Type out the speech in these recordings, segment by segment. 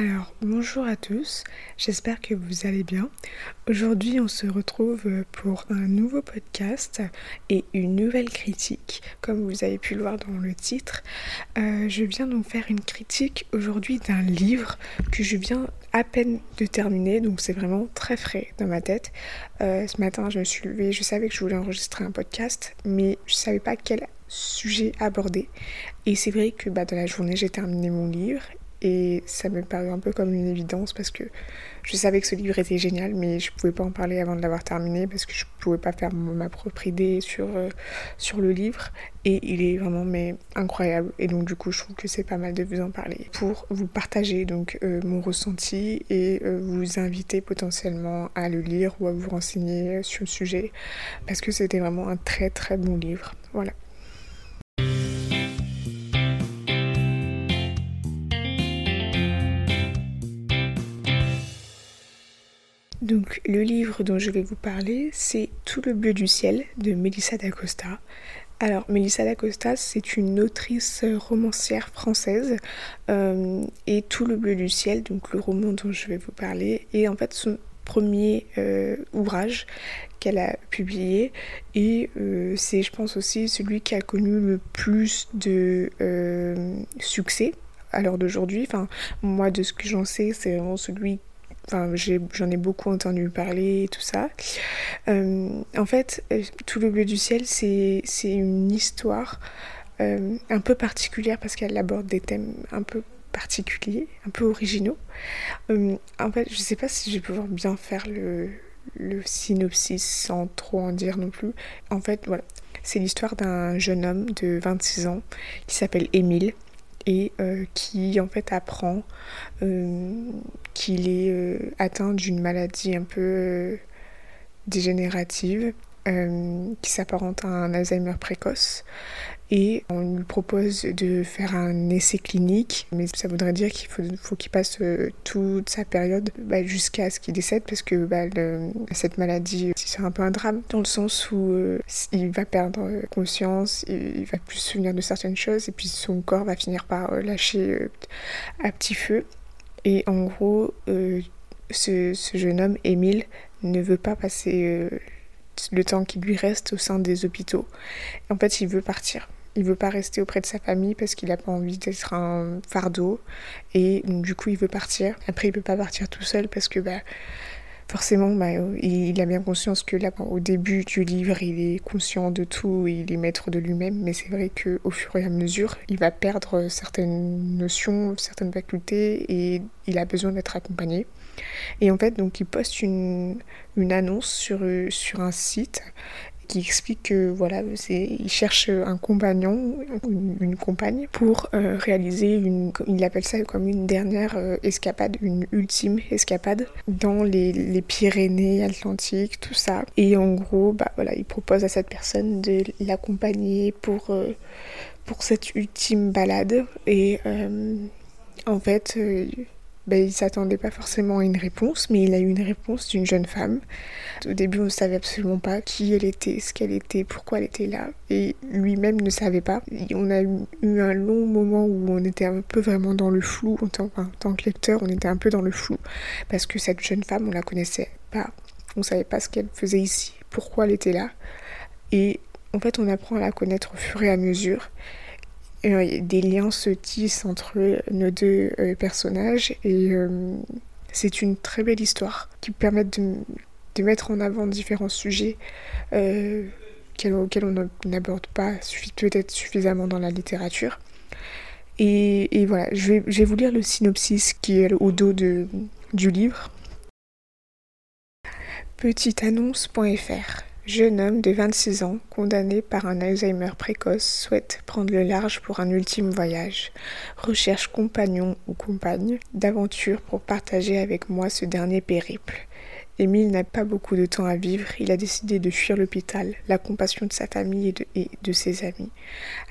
Alors, bonjour à tous, j'espère que vous allez bien. Aujourd'hui, on se retrouve pour un nouveau podcast et une nouvelle critique, comme vous avez pu le voir dans le titre. Euh, je viens donc faire une critique aujourd'hui d'un livre que je viens à peine de terminer, donc c'est vraiment très frais dans ma tête. Euh, ce matin, je me suis levée, je savais que je voulais enregistrer un podcast, mais je savais pas quel sujet aborder. Et c'est vrai que bah, dans la journée, j'ai terminé mon livre et ça me paraît un peu comme une évidence parce que je savais que ce livre était génial, mais je pouvais pas en parler avant de l'avoir terminé parce que je pouvais pas faire ma propre idée sur, euh, sur le livre. Et il est vraiment mais incroyable. Et donc du coup, je trouve que c'est pas mal de vous en parler pour vous partager donc euh, mon ressenti et euh, vous inviter potentiellement à le lire ou à vous renseigner sur le sujet parce que c'était vraiment un très très bon livre. Voilà. Donc le livre dont je vais vous parler, c'est Tout le bleu du ciel de Melissa d'Acosta. Alors Melissa d'Acosta, c'est une autrice romancière française euh, et Tout le bleu du ciel, donc le roman dont je vais vous parler, est en fait son premier euh, ouvrage qu'elle a publié et euh, c'est je pense aussi celui qui a connu le plus de succès à l'heure d'aujourd'hui. Enfin, moi, de ce que j'en sais, c'est vraiment celui Enfin, j'en ai, beaucoup entendu parler et tout ça. Euh, en fait, euh, Tout le bleu du ciel, c'est une histoire euh, un peu particulière parce qu'elle aborde des thèmes un peu particuliers, un peu originaux. en fait, je sais pas si je vais pouvoir bien faire le synopsis sans trop en dire non plus. En fait, voilà. C'est l'histoire d'un jeune homme de 26 ans qui s'appelle Émile et euh, qui en fait apprend euh, qu'il est euh, atteint d'une maladie un peu dégénérative qui s'apparente à un Alzheimer précoce et on lui propose de faire un essai clinique, mais ça voudrait dire qu'il faut, qu'il passe euh, toute sa période bah, jusqu'à ce qu'il décède, parce que bah, cette maladie, c'est un peu un drame, dans le sens où euh, il va perdre conscience, il, va plus se souvenir de certaines choses, et puis son corps va finir par euh, lâcher à petit feu. Et en gros, ce, jeune homme, Émile, ne veut pas passer le temps qui lui reste au sein des hôpitaux. En fait, il veut partir. Il veut pas rester auprès de sa famille parce qu'il n'a pas envie d'être un fardeau. Et du coup, il veut partir. Après, il peut pas partir tout seul parce que bah, forcément, bah, il a bien conscience que là, au début du livre, il est conscient de tout, il est maître de lui-même. Mais c'est vrai qu'au fur et à mesure, il va perdre certaines notions, certaines facultés et il a besoin d'être accompagné. Et en fait, donc, il poste une, une annonce sur, sur un site qui explique que voilà, il cherche un compagnon, une, compagne pour euh, réaliser une, il appelle ça comme une dernière euh, escapade, une ultime escapade dans les, les, Pyrénées Atlantiques, tout ça. Et en gros, bah voilà, il propose à cette personne de l'accompagner pour euh, pour cette ultime balade et en fait ben, il s'attendait pas forcément à une réponse, mais il a eu une réponse d'une jeune femme. Au début, on ne savait absolument pas qui elle était, ce qu'elle était, pourquoi elle était là, et lui-même ne savait pas. on a eu un long moment où on était un peu vraiment dans le flou, en tant, en tant que lecteur, on était un peu dans le flou, parce que cette jeune femme, on la connaissait pas, on savait pas ce qu'elle faisait ici, pourquoi elle était là, et en fait, on apprend à la connaître au fur et à mesure. Euh, des liens se tissent entre nos deux euh, personnages et euh, c'est une très belle histoire qui permet de, mettre en avant différents sujets auxquels on n'aborde pas peut-être suffisamment dans la littérature. Et, voilà, je vais, vous lire le synopsis qui est au dos du livre. Petiteannonce.fr Jeune homme de 26 ans, condamné par un Alzheimer précoce, souhaite prendre le large pour un ultime voyage. Recherche compagnon ou compagne d'aventure pour partager avec moi ce dernier périple. Émile n'a pas beaucoup de temps à vivre, il a décidé de fuir l'hôpital, la compassion de sa famille et de, ses amis.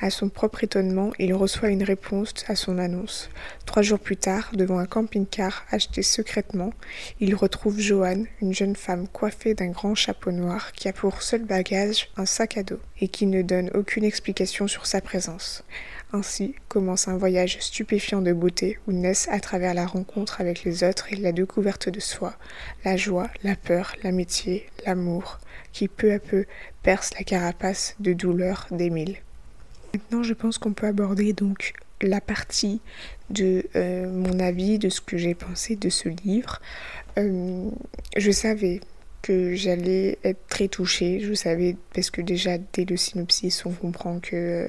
À son propre étonnement, il reçoit une réponse à son annonce. Trois jours plus tard, devant un camping-car acheté secrètement, il retrouve Joanne, une jeune femme coiffée d'un grand chapeau noir qui a pour seul bagage un sac à dos et qui ne donne aucune explication sur sa présence. Ainsi commence un voyage stupéfiant de beauté où naissent à travers la rencontre avec les autres et la découverte de soi, la joie, la peur, l'amitié, l'amour, qui peu à peu perce la carapace de douleur d'Émile. Maintenant, je pense qu'on peut aborder donc la partie de euh, mon avis, de ce que j'ai pensé de ce livre. Euh, je savais que j'allais être très touchée, je savais parce que déjà dès le synopsis on comprend que,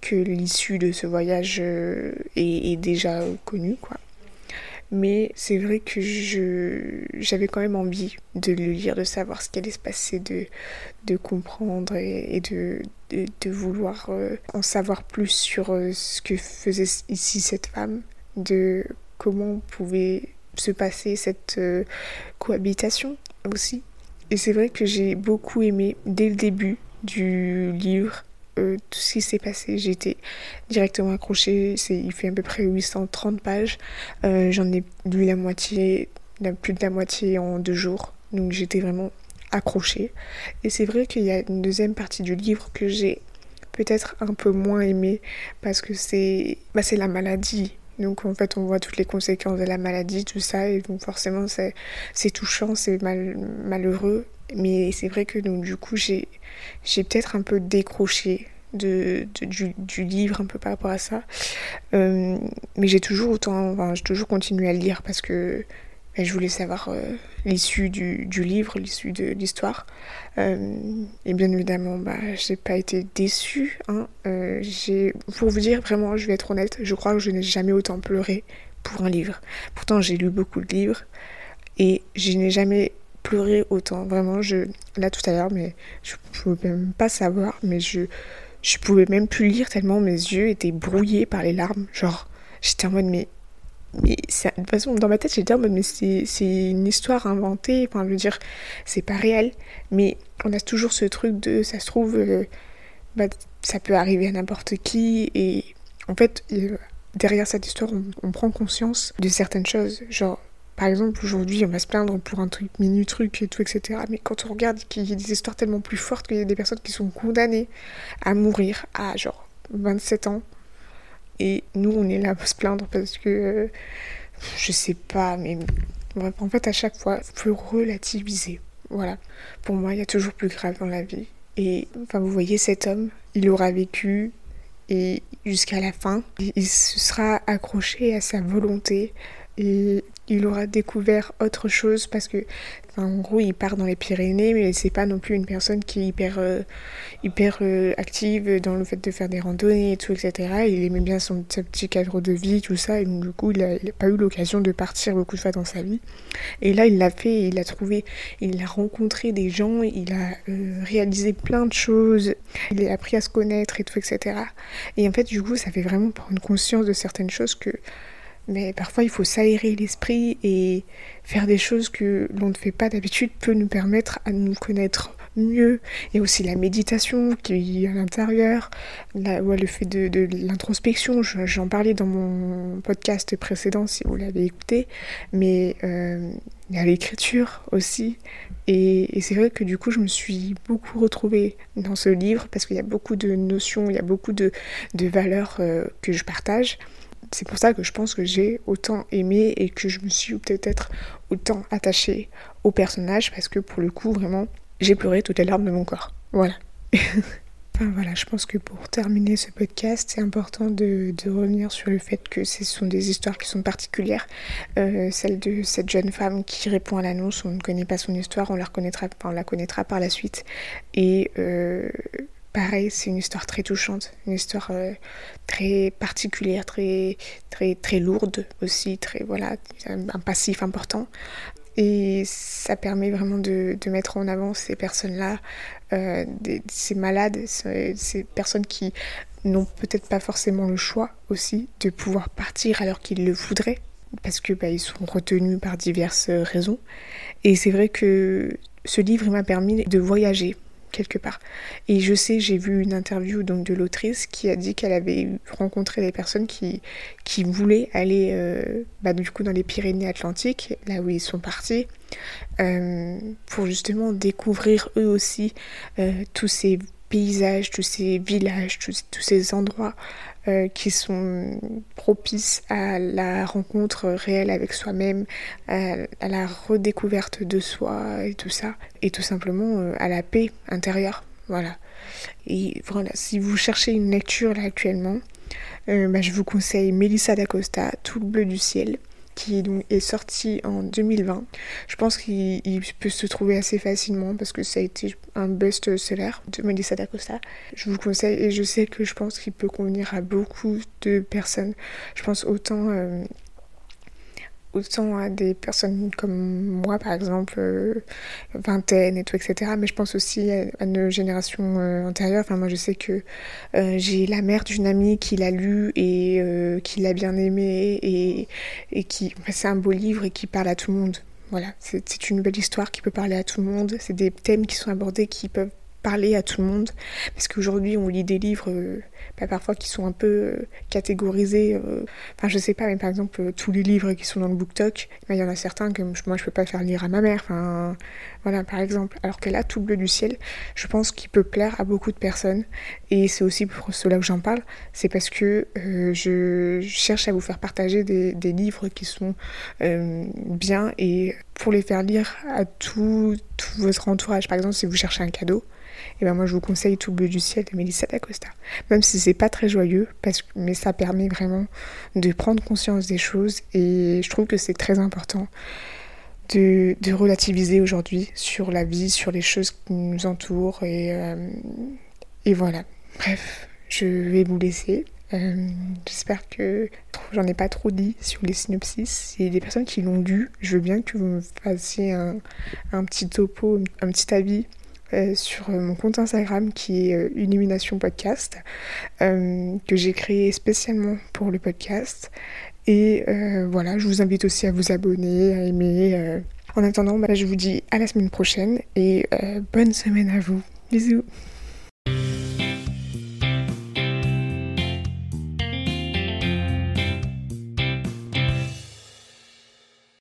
que l'issue de ce voyage euh, est, déjà connue quoi mais c'est vrai que je j'avais quand même envie de le lire, de savoir ce qui allait se passer, de, de comprendre et, de, de, vouloir euh, en savoir plus sur euh, ce que faisait ici cette femme, de comment pouvait se passer cette cohabitation aussi. Et c'est vrai que j'ai beaucoup aimé dès le début du livre euh, tout ce qui s'est passé. J'ai été directement accrochée. Il fait à peu près 830 pages. Euh, j'en ai lu la moitié, plus de la moitié en deux jours. Donc j'étais vraiment accrochée. Et c'est vrai qu'il y a une deuxième partie du livre que j'ai peut-être un peu moins aimée parce que c'est bah, la maladie. Donc en fait on voit toutes les conséquences de la maladie, tout ça, et donc forcément c'est touchant, c'est mal, malheureux. Mais c'est vrai que du coup j'ai peut-être un peu décroché de, du, livre un peu par rapport à ça. Euh, mais j'ai toujours autant, enfin, j'ai toujours continué à le lire parce que ben, je voulais savoir euh, l'issue du, livre, l'issue de l'histoire. Euh, et bien évidemment, bah, j'ai pas été déçue. Hein. pour vous dire vraiment, je vais être honnête, je crois que je n'ai jamais autant pleuré pour un livre. Pourtant, j'ai lu beaucoup de livres et je n'ai jamais pleurer autant. Vraiment, je là tout à l'heure, mais je pouvais même pas savoir, mais je je pouvais même plus lire tellement mes yeux étaient brouillés par les larmes. Genre, j'étais en mode mais mais de toute façon dans ma tête j'étais en mode mais c'est une histoire inventée. Enfin, je veux dire, c'est pas réel, mais on a toujours ce truc de ça se trouve euh, bah, ça peut arriver à n'importe qui et en fait euh, derrière cette histoire on, on prend conscience de certaines choses genre par exemple, aujourd'hui, on va se plaindre pour un truc, mini-truc et tout, etc. Mais quand on regarde qu'il y a des histoires tellement plus fortes qu'il y a des personnes qui sont condamnées à mourir à genre 27 ans. Et nous, on est là pour se plaindre parce que. Euh, je sais pas, mais. en fait, à chaque fois, il faut relativiser. Voilà. Pour moi, il y a toujours plus grave dans la vie. Et enfin, vous voyez, cet homme, il aura vécu et jusqu'à la fin, il se sera accroché à sa volonté et il aura découvert autre chose parce que en gros il part dans les Pyrénées mais c'est pas non plus une personne qui est hyper euh, hyper euh, active dans le fait de faire des randonnées et tout etc il aimait bien son, petit cadre de vie tout ça et donc du coup il a, pas eu l'occasion de partir beaucoup de fois dans sa vie. Et là il l'a fait il a trouvé il a rencontré des gens il a euh, réalisé plein de choses il a appris à se connaître et tout etc et en fait du coup ça fait vraiment prendre conscience de certaines choses que mais parfois, il faut s'aérer l'esprit et faire des choses que l'on ne fait pas d'habitude peut nous permettre à nous connaître mieux. Et aussi la méditation qui est à l'intérieur, le fait de, l'introspection. J'en parlais dans mon podcast précédent si vous l'avez écouté. Mais euh, il y a l'écriture aussi. Et, c'est vrai que du coup, je me suis beaucoup retrouvée dans ce livre parce qu'il y a beaucoup de notions, il y a beaucoup de, valeurs euh, que je partage c'est pour ça que je pense que j'ai autant aimé et que je me suis peut-être autant attachée au personnage parce que pour le coup, vraiment, j'ai pleuré toutes les larmes de mon corps. Voilà. enfin voilà, je pense que pour terminer ce podcast, c'est important de, revenir sur le fait que ce sont des histoires qui sont particulières. Euh, celle de cette jeune femme qui répond à l'annonce, on ne connaît pas son histoire, on la reconnaîtra, connaîtra par la suite. Et euh, pareil, c'est une histoire très touchante, une histoire euh, très particulière, très, très, très lourde aussi, très, voilà, un passif important. Et ça permet vraiment de, mettre en avant ces personnes-là, euh, ces malades, ces, personnes qui n'ont peut-être pas forcément le choix aussi de pouvoir partir alors qu'ils le voudraient, parce que bah, ils sont retenus par diverses raisons. Et c'est vrai que ce livre m'a permis de voyager quelque part. Et je sais, j'ai vu une interview donc de l'autrice qui a dit qu'elle avait rencontré des personnes qui, qui voulaient aller euh, bah, du coup dans les Pyrénées-Atlantiques, là où ils sont partis, euh, pour justement découvrir eux aussi euh, tous ces paysages, tous ces villages, tous, ces endroits euh, qui sont propices à la rencontre réelle avec soi-même, à, la redécouverte de soi et tout ça, et tout simplement euh, à la paix intérieure. Voilà. Et voilà, si vous cherchez une lecture là actuellement, euh, bah, je vous conseille Melissa d'Acosta, Tout le bleu du ciel qui est sorti en 2020. Je pense qu'il peut se trouver assez facilement parce que ça a été un best-seller de Melissa d'Acosta. Je vous conseille et je sais que je pense qu'il peut convenir à beaucoup de personnes. Je pense autant euh, autant à des personnes comme moi, par exemple, euh, vingtaine et tout, etc. Mais je pense aussi à, nos générations euh, antérieures. Enfin, moi, je sais que euh, j'ai la mère d'une amie qui l'a lu et qui l'a bien aimé et, et qui... c'est un beau livre et qui parle à tout le monde. Voilà, c'est une belle histoire qui peut parler à tout le monde. C'est des thèmes qui sont abordés qui peuvent parler à tout le monde. Parce qu'aujourd'hui, on lit des livres euh, bah, parfois qui sont un peu euh, catégorisés. Euh, enfin, je sais pas, mais par exemple, tous les livres qui sont dans le BookTok, bah, il y en a certains que moi, je peux pas faire lire à ma mère. Enfin, voilà, par exemple. Alors que là, Tout bleu du ciel, je pense qu'il peut plaire à beaucoup de personnes. Et c'est aussi pour cela que j'en parle. C'est parce que je cherche à vous faire partager des, livres qui sont bien et pour les faire lire à tout votre entourage. Par exemple, si vous cherchez un cadeau, et ben moi je vous conseille Tout bleu du ciel de Melissa d'Acosta. Même si c'est pas très joyeux, parce que, mais ça permet vraiment de prendre conscience des choses et je trouve que c'est très important de, de relativiser aujourd'hui sur la vie, sur les choses qui nous entourent et, euh, et voilà. Bref, je vais vous laisser. Euh, j'espère que j'en ai pas trop dit sur les synopsis. Si des personnes qui l'ont lu, je veux bien que vous me fassiez un, un petit topo, un petit avis euh, sur mon compte Instagram qui est euh, Illumination Podcast, euh, que j'ai créé spécialement pour le podcast. Et voilà, je vous invite aussi à vous abonner, à aimer. En attendant, bah, je vous dis à la semaine prochaine et bonne semaine à vous. Bisous